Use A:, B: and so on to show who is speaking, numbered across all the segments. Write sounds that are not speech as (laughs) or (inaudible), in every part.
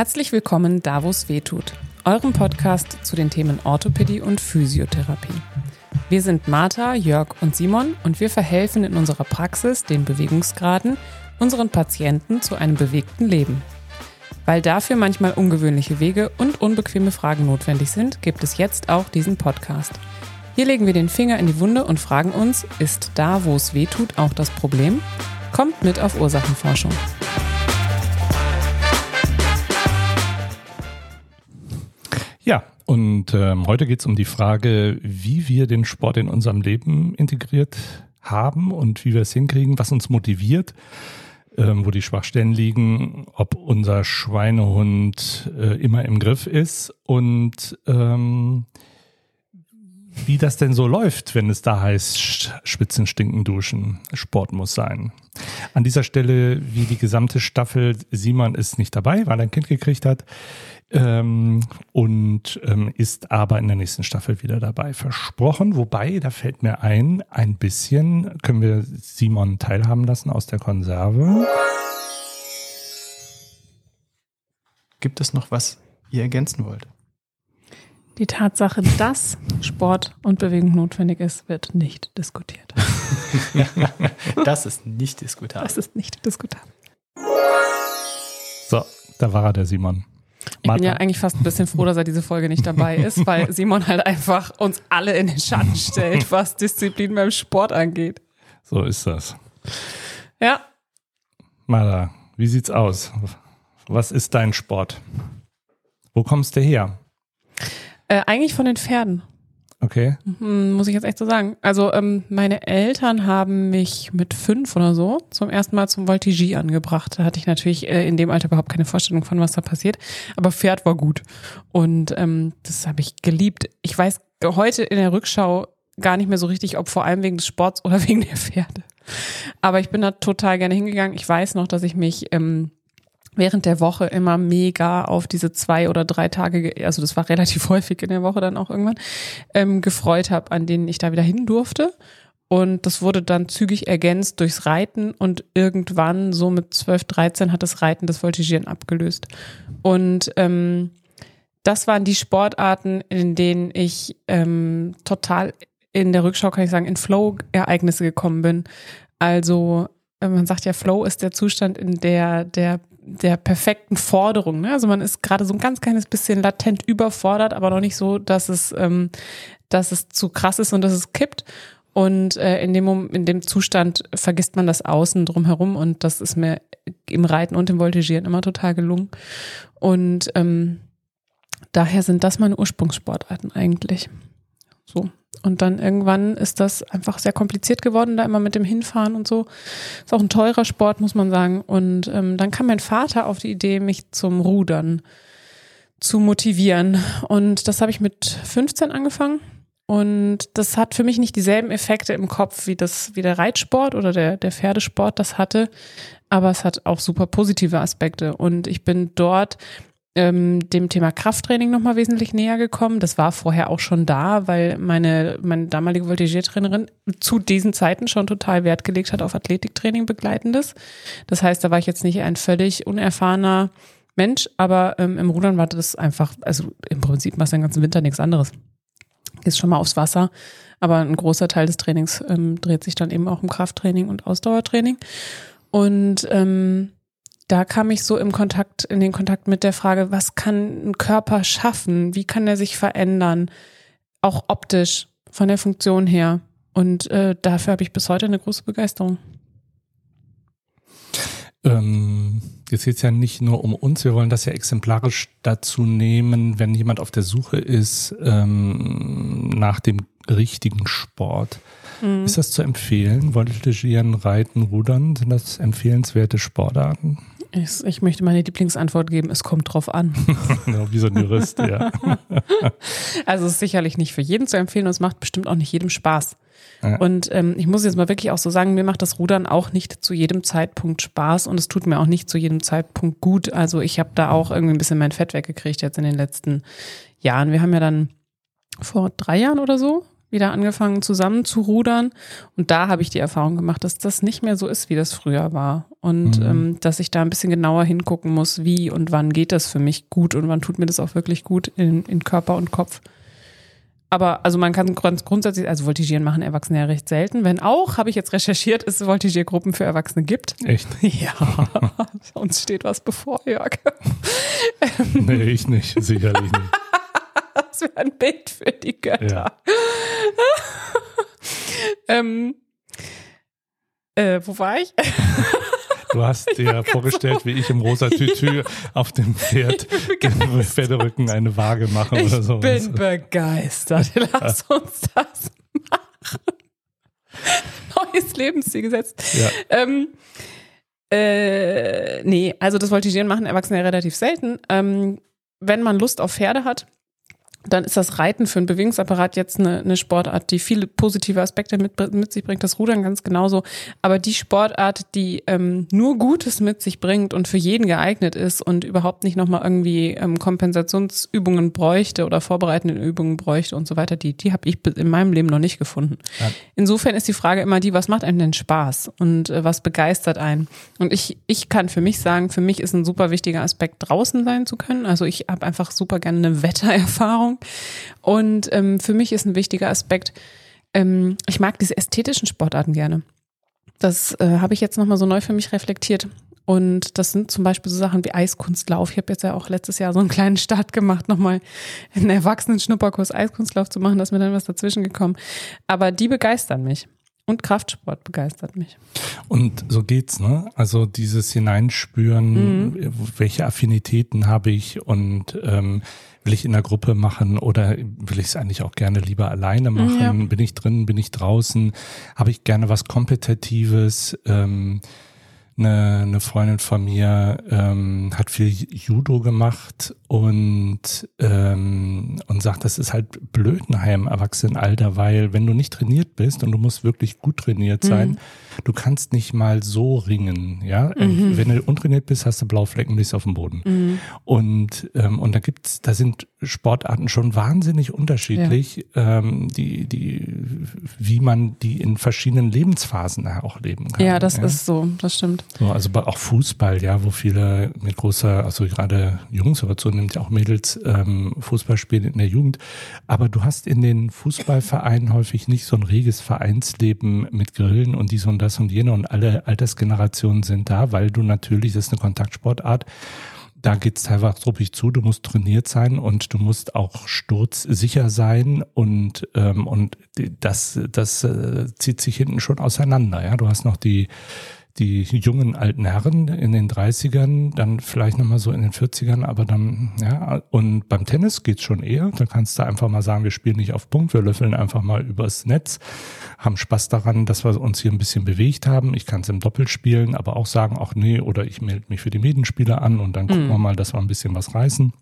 A: Herzlich willkommen da, wo es weh tut, eurem Podcast zu den Themen Orthopädie und Physiotherapie. Wir sind Martha, Jörg und Simon und wir verhelfen in unserer Praxis den Bewegungsgraden unseren Patienten zu einem bewegten Leben. Weil dafür manchmal ungewöhnliche Wege und unbequeme Fragen notwendig sind, gibt es jetzt auch diesen Podcast. Hier legen wir den Finger in die Wunde und fragen uns, ist da, wo es weh tut, auch das Problem? Kommt mit auf Ursachenforschung.
B: Ja, und ähm, heute geht es um die Frage, wie wir den Sport in unserem Leben integriert haben und wie wir es hinkriegen, was uns motiviert, ähm, wo die Schwachstellen liegen, ob unser Schweinehund äh, immer im Griff ist und ähm, wie das denn so läuft, wenn es da heißt, Spitzen stinken duschen, Sport muss sein. An dieser Stelle, wie die gesamte Staffel, Simon ist nicht dabei, weil er ein Kind gekriegt hat ähm, und ähm, ist aber in der nächsten Staffel wieder dabei, versprochen. Wobei, da fällt mir ein, ein bisschen können wir Simon teilhaben lassen aus der Konserve.
C: Gibt es noch was ihr ergänzen wollt?
A: Die Tatsache, dass Sport und Bewegung notwendig ist, wird nicht diskutiert. (laughs)
C: das ist nicht diskutabel.
A: Das ist nicht diskutabel.
B: So, da war er, der Simon.
A: Ich bin ja eigentlich fast ein bisschen froh, dass er diese Folge nicht dabei ist, (laughs) weil Simon halt einfach uns alle in den Schatten stellt, was Disziplin beim Sport angeht.
B: So ist das.
A: Ja.
B: Mara, wie sieht's aus? Was ist dein Sport? Wo kommst du her?
A: Äh, eigentlich von den Pferden.
B: Okay.
A: Hm, muss ich jetzt echt so sagen. Also ähm, meine Eltern haben mich mit fünf oder so zum ersten Mal zum Voltigie angebracht. Da hatte ich natürlich äh, in dem Alter überhaupt keine Vorstellung von, was da passiert. Aber Pferd war gut. Und ähm, das habe ich geliebt. Ich weiß heute in der Rückschau gar nicht mehr so richtig, ob vor allem wegen des Sports (laughs) oder wegen der Pferde. Aber ich bin da total gerne hingegangen. Ich weiß noch, dass ich mich ähm, während der Woche immer mega auf diese zwei oder drei Tage, also das war relativ (laughs) häufig in der Woche dann auch irgendwann, ähm, gefreut habe, an denen ich da wieder hin durfte. Und das wurde dann zügig ergänzt durchs Reiten und irgendwann so mit 12, 13 hat das Reiten das Voltigieren abgelöst. Und ähm, das waren die Sportarten, in denen ich ähm, total in der Rückschau, kann ich sagen, in Flow-Ereignisse gekommen bin. Also äh, man sagt ja, Flow ist der Zustand, in der der der perfekten Forderung. Ne? Also man ist gerade so ein ganz kleines bisschen latent überfordert, aber noch nicht so, dass es, ähm, dass es zu krass ist und dass es kippt. Und äh, in, dem, in dem Zustand vergisst man das Außen drumherum und das ist mir im Reiten und im Voltigieren immer total gelungen. Und ähm, daher sind das meine Ursprungssportarten eigentlich. So. Und dann irgendwann ist das einfach sehr kompliziert geworden, da immer mit dem Hinfahren und so. Ist auch ein teurer Sport, muss man sagen. Und ähm, dann kam mein Vater auf die Idee, mich zum Rudern zu motivieren. Und das habe ich mit 15 angefangen. Und das hat für mich nicht dieselben Effekte im Kopf wie das, wie der Reitsport oder der, der Pferdesport das hatte. Aber es hat auch super positive Aspekte. Und ich bin dort ähm, dem Thema Krafttraining nochmal wesentlich näher gekommen. Das war vorher auch schon da, weil meine, meine damalige Voltigiertrainerin zu diesen Zeiten schon total Wert gelegt hat auf Athletiktraining begleitendes. Das heißt, da war ich jetzt nicht ein völlig unerfahrener Mensch, aber ähm, im Rudern war das einfach, also im Prinzip machst du den ganzen Winter nichts anderes. Ist schon mal aufs Wasser, aber ein großer Teil des Trainings ähm, dreht sich dann eben auch um Krafttraining und Ausdauertraining. Und ähm, da kam ich so im Kontakt, in den Kontakt mit der Frage, was kann ein Körper schaffen? Wie kann er sich verändern? Auch optisch, von der Funktion her. Und äh, dafür habe ich bis heute eine große Begeisterung.
B: Ähm, jetzt geht es ja nicht nur um uns, wir wollen das ja exemplarisch dazu nehmen, wenn jemand auf der Suche ist ähm, nach dem richtigen Sport. Mhm. Ist das zu empfehlen? Voltigieren, Reiten, Rudern, sind das empfehlenswerte Sportarten?
A: Ich, ich, möchte meine Lieblingsantwort geben, es kommt drauf an. (laughs)
B: Wie so ein Jurist, ja. (laughs)
A: Also es ist sicherlich nicht für jeden zu empfehlen und es macht bestimmt auch nicht jedem Spaß. Ja. Und ähm, ich muss jetzt mal wirklich auch so sagen, mir macht das Rudern auch nicht zu jedem Zeitpunkt Spaß und es tut mir auch nicht zu jedem Zeitpunkt gut. Also ich habe da auch irgendwie ein bisschen mein Fett weggekriegt jetzt in den letzten Jahren. Wir haben ja dann vor drei Jahren oder so wieder angefangen zusammen zu rudern und da habe ich die Erfahrung gemacht, dass das nicht mehr so ist, wie das früher war. Und
B: Mhm.
A: ähm, dass ich da ein bisschen genauer hingucken muss, wie und wann geht das für mich gut und wann tut mir das auch wirklich gut in, in Körper und Kopf. Aber also man kann ganz grundsätzlich, also Voltigieren machen Erwachsene ja recht selten. Wenn auch, habe ich jetzt recherchiert, es Voltigiergruppen für Erwachsene gibt.
B: Echt? (laughs)
A: Ja, (laughs) uns steht was bevor, Jörg. (laughs)
B: Nee, ich nicht, sicherlich nicht.
A: Das wäre ein Bild für die Götter.
B: Ja.
A: Ähm, äh, wo war ich?
B: Du hast dir vorgestellt, wie ich im rosa Tütü auf dem Pferd, (laughs) dem Pferderücken eine Waage mache
A: Ich
B: oder so.
A: bin begeistert. (laughs) Lass uns das machen. Neues Lebensziel gesetzt.
B: Ja.
A: Ähm, äh, nee, also das Voltigieren machen Erwachsene relativ selten. Ähm, wenn man Lust auf Pferde hat, dann ist das Reiten für einen Bewegungsapparat jetzt eine, eine Sportart, die viele positive Aspekte mit, mit sich bringt. Das Rudern ganz genauso. Aber die Sportart, die ähm, nur Gutes mit sich bringt und für jeden geeignet ist und überhaupt nicht nochmal irgendwie ähm, Kompensationsübungen bräuchte oder vorbereitende Übungen bräuchte und so weiter, die, die habe ich in meinem Leben noch nicht gefunden.
B: Ja.
A: Insofern ist die Frage immer die, was macht einem denn Spaß und äh, was begeistert einen? Und ich, ich kann für mich sagen, für mich ist ein super wichtiger Aspekt, draußen sein zu können. Also ich habe einfach super gerne eine Wettererfahrung. Und ähm, für mich ist ein wichtiger Aspekt, ähm, ich mag diese ästhetischen Sportarten gerne. Das äh, habe ich jetzt nochmal so neu für mich reflektiert. Und das sind zum Beispiel so Sachen wie Eiskunstlauf. Ich habe jetzt ja auch letztes Jahr so einen kleinen Start gemacht, nochmal einen Erwachsenen-Schnupperkurs Eiskunstlauf zu machen. Da ist mir dann was dazwischen gekommen. Aber die begeistern mich. Und Kraftsport begeistert mich.
B: Und so geht's, ne? Also dieses Hineinspüren,
A: Mhm.
B: welche Affinitäten habe ich und ähm, will ich in der Gruppe machen oder will ich es eigentlich auch gerne lieber alleine machen?
A: Ja.
B: Bin ich drin, bin ich draußen? Habe ich gerne was Kompetitives? Ähm, eine, eine Freundin von mir ähm, hat viel Judo gemacht und ähm, und sagt, das ist halt blöd nachher im Erwachsenenalter, weil wenn du nicht trainiert bist und du musst wirklich gut trainiert sein,
A: Mhm.
B: Du kannst nicht mal so ringen, ja.
A: Mhm.
B: Wenn du untrainiert bist, hast du Blauflecken, liegst auf dem Boden.
A: Mhm.
B: Und ähm, und da gibt's, da sind Sportarten schon wahnsinnig unterschiedlich, ähm, die die wie man die in verschiedenen Lebensphasen auch leben kann.
A: Ja, das ist so, das stimmt.
B: So, also auch Fußball, ja, wo viele mit großer, also gerade Jungs, aber zunehmend auch Mädels ähm, Fußball spielen in der Jugend. Aber du hast in den Fußballvereinen häufig nicht so ein reges Vereinsleben mit Grillen und dies und das und jene und alle Altersgenerationen sind da, weil du natürlich, das ist eine Kontaktsportart, da geht's teilweise truppig zu, du musst trainiert sein und du musst auch sturzsicher sein und, ähm, und das, das äh, zieht sich hinten schon auseinander. Ja, Du hast noch die, die jungen alten Herren in den 30ern, dann vielleicht nochmal so in den 40ern, aber dann, ja, und beim Tennis geht's schon eher. Da kannst du einfach mal sagen, wir spielen nicht auf Punkt, wir löffeln einfach mal übers Netz, haben Spaß daran, dass wir uns hier ein bisschen bewegt haben. Ich kann es im Doppel spielen, aber auch sagen, ach nee, oder ich melde mich für die Medenspieler an und dann gucken wir mal, dass wir ein bisschen was reißen.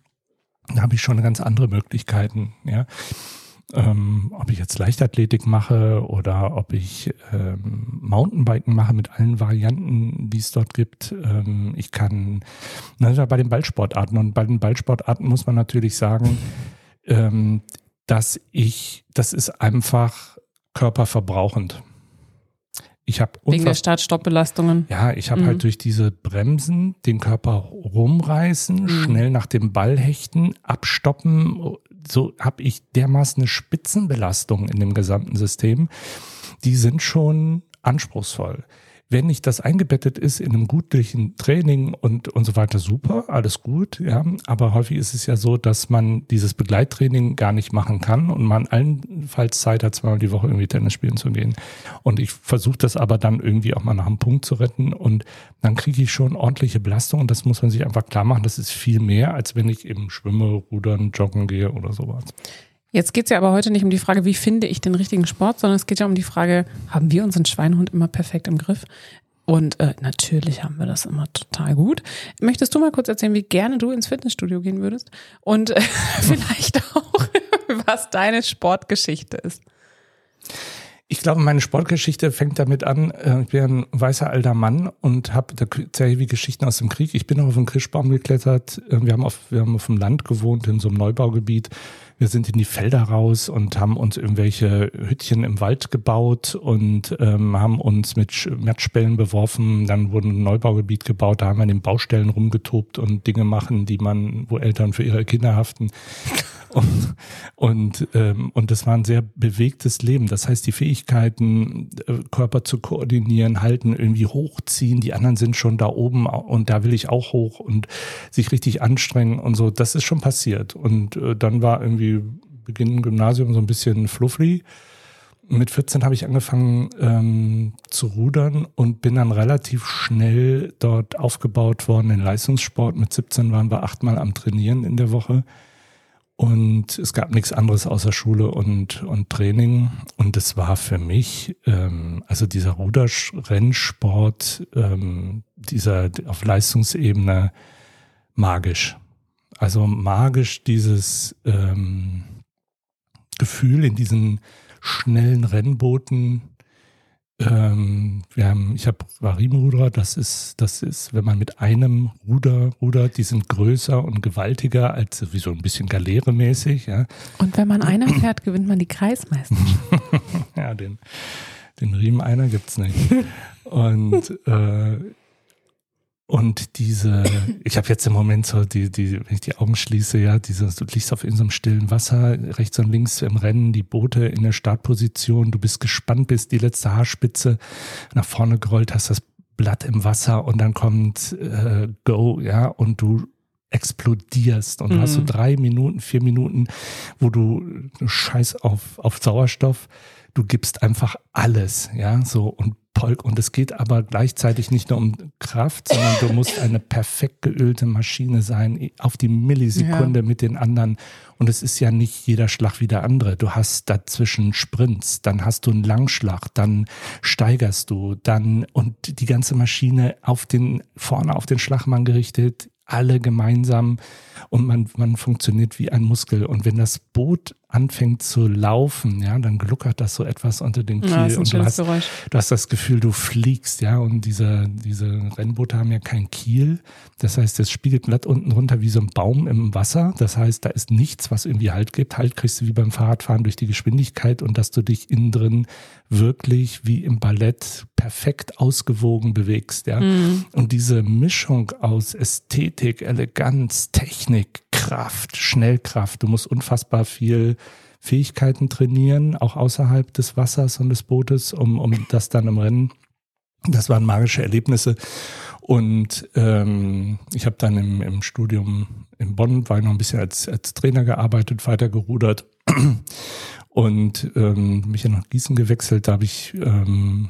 B: Da habe ich schon ganz andere Möglichkeiten, ja ähm, ob ich jetzt Leichtathletik mache oder ob ich ähm, Mountainbiken mache mit allen Varianten, die es dort gibt. Ähm, ich kann, na, bei den Ballsportarten und bei den Ballsportarten muss man natürlich sagen, ähm, dass ich, das ist einfach körperverbrauchend. Ich habe
A: Wegen der Start-Stopp-Belastungen.
B: ja, ich habe
A: Mhm.
B: halt durch diese Bremsen den Körper rumreißen,
A: Mhm.
B: schnell nach dem Ball hechten, abstoppen. So habe ich dermaßen eine Spitzenbelastung in dem gesamten System. Die sind schon anspruchsvoll. Wenn nicht das eingebettet ist in einem gutlichen Training und, und so weiter, super, alles gut, ja. Aber häufig ist es ja so, dass man dieses Begleittraining gar nicht machen kann und man allenfalls Zeit hat, zweimal die Woche irgendwie Tennis spielen zu gehen. Und ich versuche das aber dann irgendwie auch mal nach einem Punkt zu retten und dann kriege ich schon ordentliche Belastung und das muss man sich einfach klar machen. Das ist viel mehr, als wenn ich eben schwimme, rudern, joggen gehe oder sowas.
A: Jetzt geht's ja aber heute nicht um die Frage, wie finde ich den richtigen Sport, sondern es geht ja um die Frage, haben wir unseren Schweinehund immer perfekt im Griff? Und äh, natürlich haben wir das immer total gut. Möchtest du mal kurz erzählen, wie gerne du ins Fitnessstudio gehen würdest? Und äh, (laughs) vielleicht auch, (laughs) was deine Sportgeschichte ist.
B: Ich glaube, meine Sportgeschichte fängt damit an, äh, ich bin ein weißer alter Mann und habe da ich wie Geschichten aus dem Krieg. Ich bin auch auf den Kirschbaum geklettert. Äh, Wir haben auf, wir haben auf dem Land gewohnt, in so einem Neubaugebiet. Wir sind in die Felder raus und haben uns irgendwelche Hüttchen im Wald gebaut und ähm, haben uns mit Matschbällen beworfen. Dann wurde ein Neubaugebiet gebaut, da haben wir in den Baustellen rumgetobt und Dinge machen, die man, wo Eltern für ihre Kinder haften. (laughs) Und, und, ähm, und das war ein sehr bewegtes Leben. Das heißt, die Fähigkeiten, äh, Körper zu koordinieren, halten, irgendwie hochziehen, die anderen sind schon da oben und da will ich auch hoch und sich richtig anstrengen und so, das ist schon passiert. Und äh, dann war irgendwie Beginn Gymnasium so ein bisschen fluffy. Mit 14 habe ich angefangen ähm, zu rudern und bin dann relativ schnell dort aufgebaut worden in Leistungssport. Mit 17 waren wir achtmal am Trainieren in der Woche. Und es gab nichts anderes außer Schule und, und Training. Und es war für mich, ähm, also dieser Ruderrennsport, ähm, dieser auf Leistungsebene magisch. Also magisch dieses ähm, Gefühl in diesen schnellen Rennbooten ähm, wir haben, ich habe Varimruder, das ist, das ist, wenn man mit einem Ruder rudert, die sind größer und gewaltiger als wie so ein bisschen Galeere-mäßig. Ja.
A: Und wenn man einer fährt, gewinnt man die Kreismeisterschaft. (laughs)
B: ja, den, den Riemen einer gibt's nicht. Und äh, und diese, ich habe jetzt im Moment so die, die, wenn ich die Augen schließe, ja, dieses, du liegst auf in so einem stillen Wasser, rechts und links im Rennen, die Boote in der Startposition, du bist gespannt, bis die letzte Haarspitze nach vorne gerollt, hast das Blatt im Wasser und dann kommt äh, Go, ja, und du explodierst und mhm. hast so mhm. drei Minuten, vier Minuten, wo du, du scheiß auf, auf Sauerstoff, du gibst einfach alles, ja, so und Polk. Und es geht aber gleichzeitig nicht nur um Kraft, sondern du musst eine perfekt geölte Maschine sein, auf die Millisekunde ja. mit den anderen. Und es ist ja nicht jeder Schlag wie der andere. Du hast dazwischen Sprints, dann hast du einen Langschlag, dann steigerst du, dann und die ganze Maschine auf den, vorne auf den Schlagmann gerichtet, alle gemeinsam und man, man funktioniert wie ein Muskel. Und wenn das Boot anfängt zu laufen, ja, dann gluckert das so etwas unter den Kiel
A: ja,
B: und du hast, du hast das Gefühl, du fliegst, ja, und diese, diese Rennboote haben ja kein Kiel. Das heißt, es spiegelt glatt unten runter wie so ein Baum im Wasser. Das heißt, da ist nichts, was irgendwie Halt gibt. Halt kriegst du wie beim Fahrradfahren durch die Geschwindigkeit und dass du dich innen drin wirklich wie im Ballett perfekt ausgewogen bewegst, ja. Mhm. Und diese Mischung aus Ästhetik, Eleganz, Technik, Kraft, Schnellkraft, du musst unfassbar viel Fähigkeiten trainieren, auch außerhalb des Wassers und des Bootes, um, um das dann im Rennen. Das waren magische Erlebnisse. Und ähm, ich habe dann im, im Studium in Bonn, war ich noch ein bisschen als, als Trainer gearbeitet, weiter gerudert und ähm, mich ja nach Gießen gewechselt. Da habe ich ähm,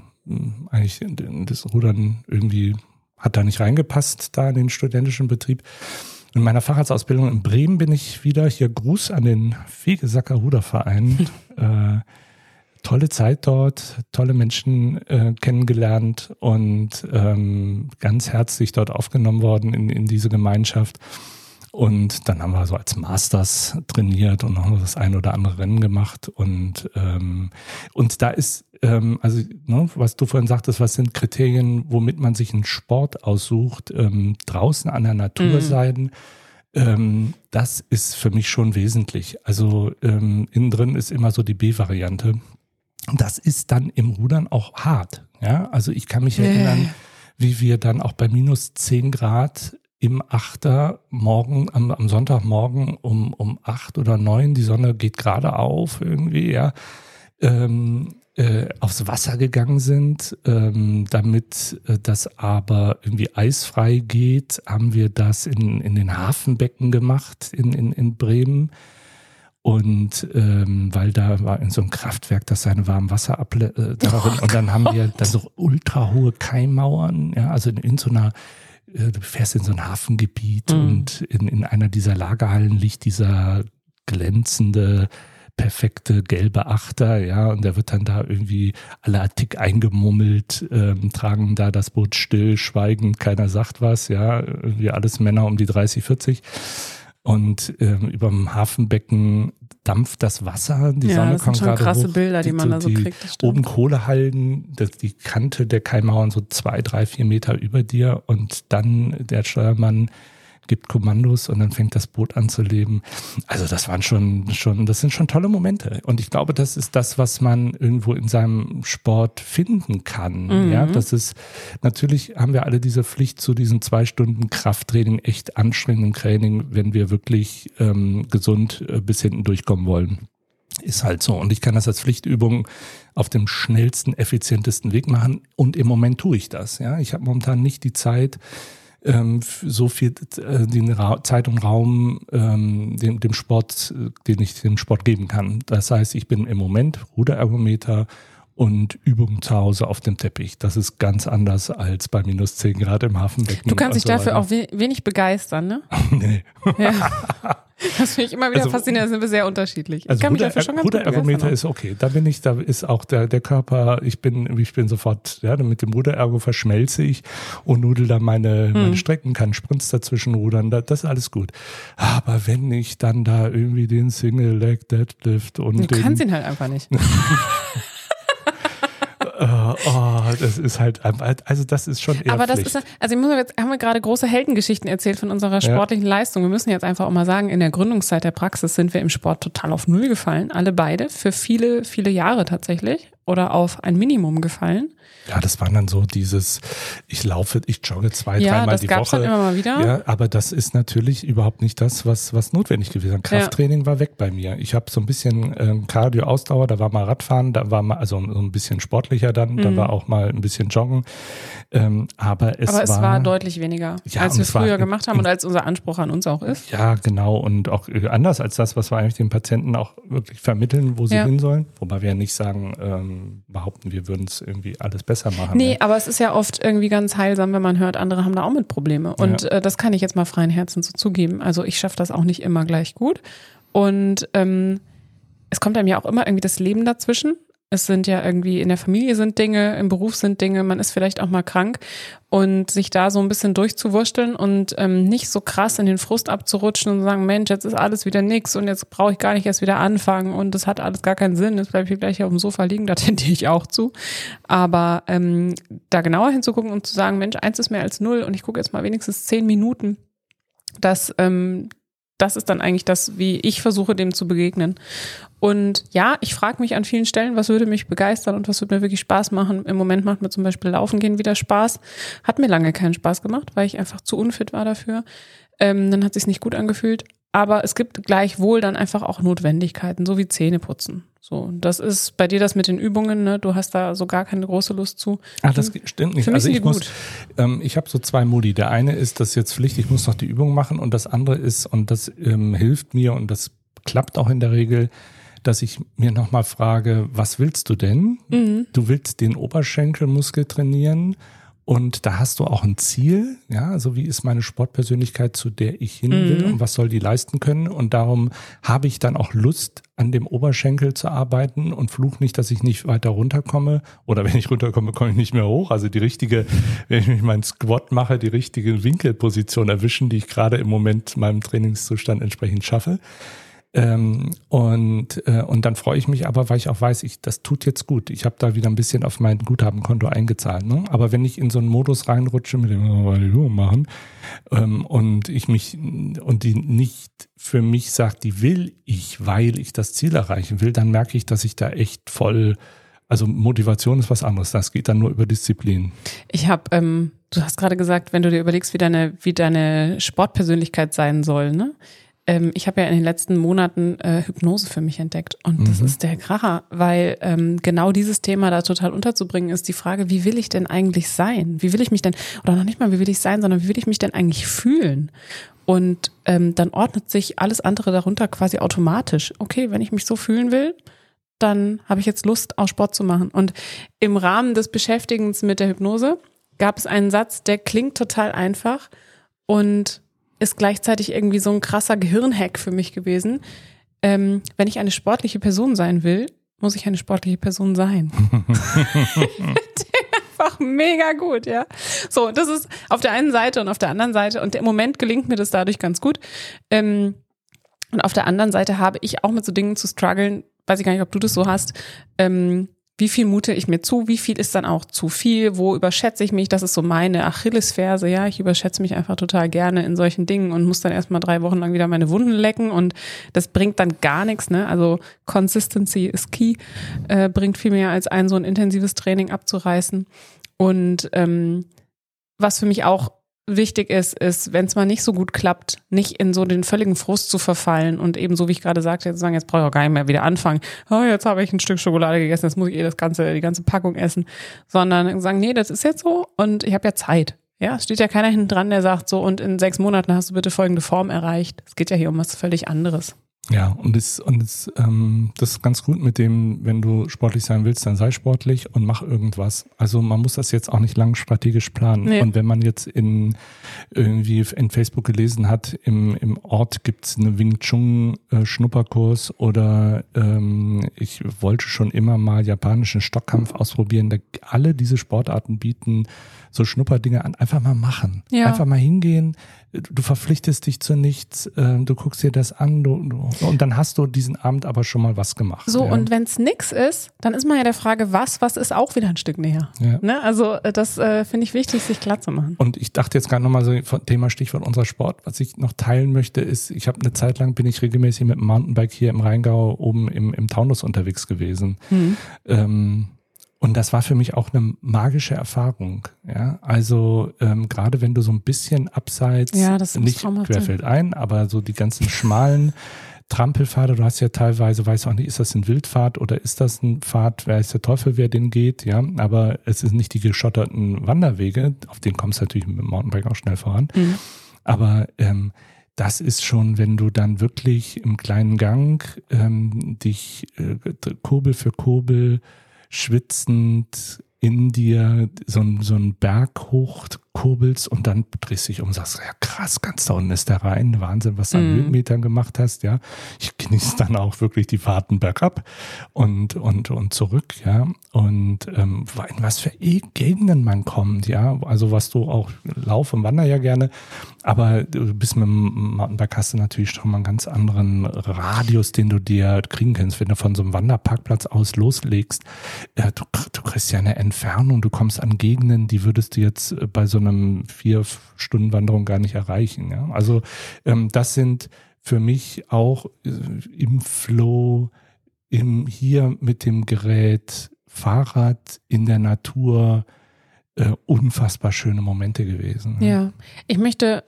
B: eigentlich das Rudern irgendwie hat da nicht reingepasst, da in den studentischen Betrieb. In meiner Facharztausbildung in Bremen bin ich wieder. Hier Gruß an den Fegesacker Ruderverein. (laughs) äh, tolle Zeit dort, tolle Menschen äh, kennengelernt und ähm, ganz herzlich dort aufgenommen worden in, in diese Gemeinschaft. Und dann haben wir so als Masters trainiert und noch das ein oder andere Rennen gemacht. Und, ähm, und da ist, ähm, also ne, was du vorhin sagtest, was sind Kriterien, womit man sich einen Sport aussucht, ähm, draußen an der Natur mhm. sein. Ähm, das ist für mich schon wesentlich. Also ähm, innen drin ist immer so die B-Variante. Das ist dann im Rudern auch hart. Ja, also ich kann mich erinnern, wie wir dann auch bei minus zehn Grad im Achter morgen, am, am Sonntagmorgen um, um acht oder neun, die Sonne geht gerade auf irgendwie, ja, ähm, äh, aufs Wasser gegangen sind. Ähm, damit äh, das aber irgendwie eisfrei geht, haben wir das in, in den Hafenbecken gemacht in, in, in Bremen. Und ähm, weil da war in so einem Kraftwerk, das seine warmen Wasser ab äh, oh und dann haben wir da so ultra hohe Keimmauern, ja, also in, in so einer du fährst in so ein Hafengebiet mhm. und in, in einer dieser Lagerhallen liegt dieser glänzende, perfekte gelbe Achter, ja, und der wird dann da irgendwie alle Artik eingemummelt, ähm, tragen da das Boot still, schweigend, keiner sagt was, ja, irgendwie alles Männer um die 30, 40. Und ähm, über dem Hafenbecken dampft das Wasser, die
A: ja,
B: Sonne
A: das
B: kommt
A: sind schon
B: gerade
A: krasse
B: hoch.
A: Bilder, die, die man da so kriegt.
B: Oben Kohlehalden, das, die Kante der Keimmauern so zwei, drei, vier Meter über dir und dann der Steuermann gibt Kommandos und dann fängt das Boot an zu leben. Also das waren schon, schon, das sind schon tolle Momente. Und ich glaube, das ist das, was man irgendwo in seinem Sport finden kann. Mhm. Ja, das ist, natürlich haben wir alle diese Pflicht zu diesen zwei Stunden Krafttraining, echt anstrengendem Training, wenn wir wirklich ähm, gesund äh, bis hinten durchkommen wollen. Ist halt so. Und ich kann das als Pflichtübung auf dem schnellsten, effizientesten Weg machen. Und im Moment tue ich das. Ja, ich habe momentan nicht die Zeit, ähm, so viel äh, den Ra Zeit und Raum ähm, dem, dem Sport, äh, den ich dem Sport geben kann. Das heißt, ich bin im Moment Ruderergometer und Übungen zu Hause auf dem Teppich. Das ist ganz anders als bei minus 10 Grad im Hafenbecken.
A: Du kannst dich so dafür auch wenig begeistern, ne? (laughs)
B: nee.
A: Ja. (laughs) (laughs) Das finde ich immer wieder also, faszinierend, da sind wir sehr unterschiedlich. Ich
B: also kann Ruder, mich dafür schon ganz Ruderergometer ist okay. Da bin ich, da ist auch der, der Körper, ich bin, ich bin sofort, ja, mit dem Ruderergo verschmelze ich und nudel da meine, hm. meine Strecken, kann Sprints dazwischen rudern, das ist alles gut. Aber wenn ich dann da irgendwie den Single Leg Deadlift und
A: du
B: den,
A: kannst ihn halt einfach nicht. (laughs)
B: Oh, das ist halt, also das ist schon eher
A: Aber das
B: Pflicht.
A: ist, also ich muss jetzt, haben wir gerade große Heldengeschichten erzählt von unserer sportlichen ja. Leistung. Wir müssen jetzt einfach auch mal sagen, in der Gründungszeit der Praxis sind wir im Sport total auf Null gefallen, alle beide, für viele, viele Jahre tatsächlich oder auf ein Minimum gefallen.
B: Ja, das war dann so dieses, ich laufe, ich jogge zwei, ja, dreimal die Woche.
A: Dann immer mal wieder.
B: Ja, aber das ist natürlich überhaupt nicht das, was, was notwendig gewesen ist. Krafttraining ja. war weg bei mir. Ich habe so ein bisschen ähm, Cardio-Ausdauer, da war mal Radfahren, da war mal, also so ein bisschen sportlicher dann, mhm. da war auch mal ein bisschen Joggen. Ähm, aber es,
A: aber es
B: war,
A: war deutlich weniger,
B: ja,
A: als wir früher
B: war,
A: gemacht haben und als unser Anspruch an uns auch ist.
B: Ja, genau. Und auch äh, anders als das, was wir eigentlich den Patienten auch wirklich vermitteln, wo sie ja. hin sollen. Wobei wir ja nicht sagen, ähm, behaupten, wir würden es irgendwie alles besser machen.
A: Nee, ja. aber es ist ja oft irgendwie ganz heilsam, wenn man hört, andere haben da auch mit Probleme. Und ja. äh, das kann ich jetzt mal freien Herzen so zugeben. Also ich schaffe das auch nicht immer gleich gut. Und ähm, es kommt einem ja auch immer irgendwie das Leben dazwischen. Es sind ja irgendwie in der Familie sind Dinge, im Beruf sind Dinge, man ist vielleicht auch mal krank und sich da so ein bisschen durchzuwursteln und ähm, nicht so krass in den Frust abzurutschen und sagen, Mensch, jetzt ist alles wieder nix und jetzt brauche ich gar nicht erst wieder anfangen und das hat alles gar keinen Sinn, jetzt bleibe ich hier gleich auf dem Sofa liegen, (laughs) da tendiere ich auch zu. Aber ähm, da genauer hinzugucken und zu sagen, Mensch, eins ist mehr als null und ich gucke jetzt mal wenigstens zehn Minuten, dass ähm, das ist dann eigentlich das, wie ich versuche, dem zu begegnen. Und ja, ich frage mich an vielen Stellen, was würde mich begeistern und was würde mir wirklich Spaß machen. Im Moment macht mir zum Beispiel Laufen gehen wieder Spaß. Hat mir lange keinen Spaß gemacht, weil ich einfach zu unfit war dafür. Ähm, dann hat sich nicht gut angefühlt. Aber es gibt gleichwohl dann einfach auch Notwendigkeiten, so wie Zähne putzen. So, das ist bei dir das mit den Übungen, ne? Du hast da so gar keine große Lust zu.
B: Ach, das stimmt nicht. also ich muss, ähm, ich habe so zwei Modi. Der eine ist, das jetzt Pflicht, ich muss noch die Übung machen und das andere ist, und das ähm, hilft mir und das klappt auch in der Regel, dass ich mir nochmal frage, was willst du denn? Mhm. Du willst den Oberschenkelmuskel trainieren und da hast du auch ein Ziel, ja, also wie ist meine Sportpersönlichkeit, zu der ich hin will mhm. und was soll die leisten können? Und darum habe ich dann auch Lust, an dem Oberschenkel zu arbeiten und fluch nicht, dass ich nicht weiter runterkomme. Oder wenn ich runterkomme, komme ich nicht mehr hoch. Also die richtige, wenn ich mich meinen Squat mache, die richtige Winkelposition erwischen, die ich gerade im Moment meinem Trainingszustand entsprechend schaffe. Ähm, und, äh, und dann freue ich mich aber, weil ich auch weiß, ich, das tut jetzt gut. Ich habe da wieder ein bisschen auf mein Guthabenkonto eingezahlt. Ne? Aber wenn ich in so einen Modus reinrutsche mit dem oh, machen ähm, und ich mich und die nicht für mich sagt, die will ich, weil ich das Ziel erreichen will, dann merke ich, dass ich da echt voll also Motivation ist was anderes. Das geht dann nur über Disziplin.
A: Ich habe, ähm, du hast gerade gesagt, wenn du dir überlegst, wie deine, wie deine Sportpersönlichkeit sein soll, ne? Ähm, ich habe ja in den letzten Monaten äh, Hypnose für mich entdeckt und mhm. das ist der Kracher, weil ähm, genau dieses Thema da total unterzubringen ist die Frage, wie will ich denn eigentlich sein? Wie will ich mich denn, oder noch nicht mal, wie will ich sein, sondern wie will ich mich denn eigentlich fühlen? Und ähm, dann ordnet sich alles andere darunter quasi automatisch. Okay, wenn ich mich so fühlen will, dann habe ich jetzt Lust, auch Sport zu machen. Und im Rahmen des Beschäftigens mit der Hypnose gab es einen Satz, der klingt total einfach und ist gleichzeitig irgendwie so ein krasser Gehirnhack für mich gewesen. Ähm, wenn ich eine sportliche Person sein will, muss ich eine sportliche Person sein. (laughs) (laughs) Einfach mega gut, ja. So, das ist auf der einen Seite und auf der anderen Seite. Und im Moment gelingt mir das dadurch ganz gut. Ähm, und auf der anderen Seite habe ich auch mit so Dingen zu strugglen, weiß ich gar nicht, ob du das so hast, ähm, wie viel mute ich mir zu, wie viel ist dann auch zu viel, wo überschätze ich mich, das ist so meine Achillesferse, ja, ich überschätze mich einfach total gerne in solchen Dingen und muss dann erstmal drei Wochen lang wieder meine Wunden lecken und das bringt dann gar nichts, ne, also Consistency ist key, äh, bringt viel mehr als ein so ein intensives Training abzureißen. Und ähm, was für mich auch wichtig ist, ist, wenn es mal nicht so gut klappt, nicht in so den völligen Frust zu verfallen und eben so wie ich gerade sagte, zu sagen, jetzt brauche ich auch gar nicht mehr wieder anfangen. Oh, jetzt habe ich ein Stück Schokolade gegessen, jetzt muss ich eh das ganze, die ganze Packung essen, sondern sagen, nee, das ist jetzt so und ich habe ja Zeit. Ja, es steht ja keiner hinten dran, der sagt so, und in sechs Monaten hast du bitte folgende Form erreicht. Es geht ja hier um was völlig anderes.
B: Ja, und das, und das, ähm, das ist ganz gut mit dem, wenn du sportlich sein willst, dann sei sportlich und mach irgendwas. Also man muss das jetzt auch nicht lang strategisch planen. Nee. Und wenn man jetzt in irgendwie in Facebook gelesen hat, im, im Ort gibt's eine Wing Chun äh, Schnupperkurs oder ähm, ich wollte schon immer mal japanischen Stockkampf ausprobieren. Da, alle diese Sportarten bieten so Schnupperdinge an. Einfach mal machen. Ja. Einfach mal hingehen du verpflichtest dich zu nichts, äh, du guckst dir das an du, du, und dann hast du diesen Abend aber schon mal was gemacht.
A: So, ja. und wenn es nix ist, dann ist man ja der Frage, was, was ist auch wieder ein Stück näher. Ja. Ne? Also äh, das äh, finde ich wichtig, sich klar zu machen.
B: Und ich dachte jetzt gerade nochmal so, Thema Stichwort unser Sport, was ich noch teilen möchte, ist, ich habe eine Zeit lang bin ich regelmäßig mit dem Mountainbike hier im Rheingau oben im, im Taunus unterwegs gewesen. Mhm. Ähm, und das war für mich auch eine magische Erfahrung. Ja, also ähm, gerade wenn du so ein bisschen abseits,
A: ja, das
B: nicht querfeld ein, aber so die ganzen schmalen (laughs) Trampelpfade, du hast ja teilweise, weißt du auch nicht, ist das ein Wildpfad oder ist das ein Pfad, wer ist der Teufel, wer den geht, ja, aber es sind nicht die geschotterten Wanderwege, auf denen kommst du natürlich mit dem Mountainbike auch schnell voran. Mhm. Aber ähm, das ist schon, wenn du dann wirklich im kleinen Gang ähm, dich äh, Kurbel für Kurbel schwitzend in dir so, so einen Berg hochkurbelst und dann drehst du dich um und sagst, ja krass, ganz da unten ist der Rhein, Wahnsinn, was du an mm. Höhenmetern gemacht hast, ja. Ich genieße dann auch wirklich die Fahrten bergab und, und, und zurück, ja. Und ähm, in was für Gegenden man kommt, ja. Also was du auch lauf und wander ja gerne, aber du bist mit dem Mountainbike hast du natürlich schon mal einen ganz anderen Radius, den du dir kriegen kannst, wenn du von so einem Wanderparkplatz aus loslegst. Äh, du, du kriegst ja eine Entfernung, du kommst an Gegenden, die würdest du jetzt äh, bei so einem vier Stunden Wanderung gar nicht erreichen. Ja? Also ähm, das sind für mich auch äh, im Flow, im hier mit dem Gerät, Fahrrad in der Natur, äh, unfassbar schöne Momente gewesen.
A: Ja, ich möchte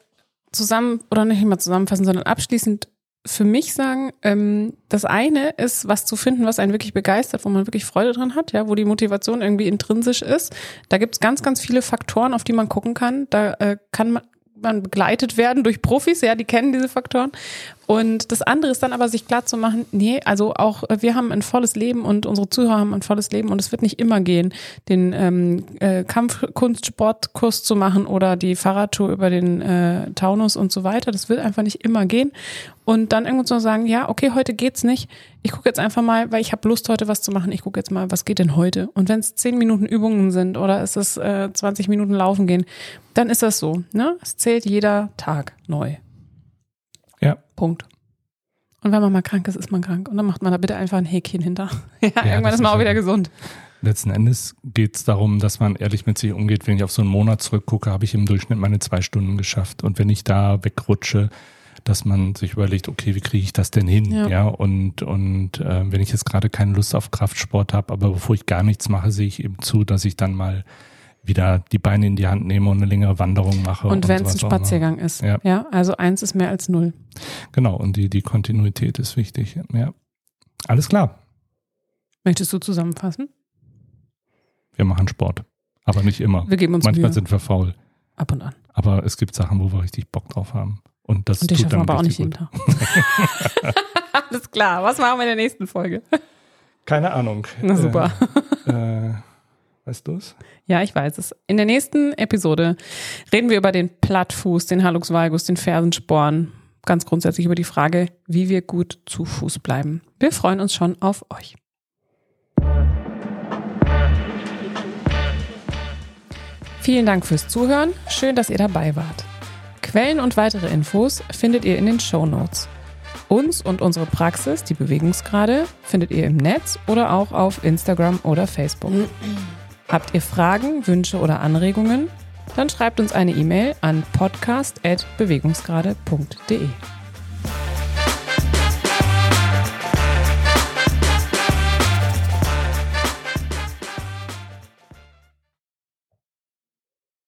A: zusammen oder nicht immer zusammenfassen, sondern abschließend für mich sagen, ähm, das eine ist, was zu finden, was einen wirklich begeistert, wo man wirklich Freude dran hat, ja, wo die Motivation irgendwie intrinsisch ist. Da gibt's ganz, ganz viele Faktoren, auf die man gucken kann. Da äh, kann man, man begleitet werden durch Profis, ja, die kennen diese Faktoren. Und das andere ist dann aber, sich klar zu machen, nee, also auch äh, wir haben ein volles Leben und unsere Zuhörer haben ein volles Leben und es wird nicht immer gehen, den ähm, äh, Kampfkunstsportkurs zu machen oder die Fahrradtour über den äh, Taunus und so weiter. Das wird einfach nicht immer gehen. Und dann irgendwo zu sagen, ja, okay, heute geht's nicht. Ich gucke jetzt einfach mal, weil ich habe Lust, heute was zu machen. Ich gucke jetzt mal, was geht denn heute? Und wenn es zehn Minuten Übungen sind oder ist es äh, 20 Minuten Laufen gehen, dann ist das so. Ne? Es zählt jeder Tag neu.
B: Ja.
A: Punkt. Und wenn man mal krank ist, ist man krank. Und dann macht man da bitte einfach ein Häkchen hinter. (laughs) ja, ja, irgendwann ist man auch wieder gesund.
B: Letzten Endes geht es darum, dass man ehrlich mit sich umgeht. Wenn ich auf so einen Monat zurückgucke, habe ich im Durchschnitt meine zwei Stunden geschafft. Und wenn ich da wegrutsche, dass man sich überlegt, okay, wie kriege ich das denn hin? Ja, ja und, und äh, wenn ich jetzt gerade keine Lust auf Kraftsport habe, aber bevor ich gar nichts mache, sehe ich eben zu, dass ich dann mal wieder die Beine in die Hand nehme und eine längere Wanderung mache.
A: Und, und wenn es ein Spaziergang ist. Ja. ja, also eins ist mehr als null.
B: Genau, und die, die Kontinuität ist wichtig. Ja. Alles klar.
A: Möchtest du zusammenfassen?
B: Wir machen Sport, aber nicht immer.
A: Wir geben uns
B: Manchmal
A: Mühe.
B: sind wir faul.
A: Ab und an.
B: Aber es gibt Sachen, wo wir richtig Bock drauf haben. Und das
A: und die tut dann aber auch nicht jeden Tag. (laughs) Alles klar. Was machen wir in der nächsten Folge?
B: Keine Ahnung.
A: Na super.
B: Äh, äh, Weißt du es?
A: Ja, ich weiß es. In der nächsten Episode reden wir über den Plattfuß, den Hallux valgus, den Fersensporn. Ganz grundsätzlich über die Frage, wie wir gut zu Fuß bleiben. Wir freuen uns schon auf euch. Vielen Dank fürs Zuhören. Schön, dass ihr dabei wart. Quellen und weitere Infos findet ihr in den Show Notes. Uns und unsere Praxis, die Bewegungsgrade, findet ihr im Netz oder auch auf Instagram oder Facebook. Habt ihr Fragen, Wünsche oder Anregungen? Dann schreibt uns eine E-Mail an podcast.bewegungsgrade.de.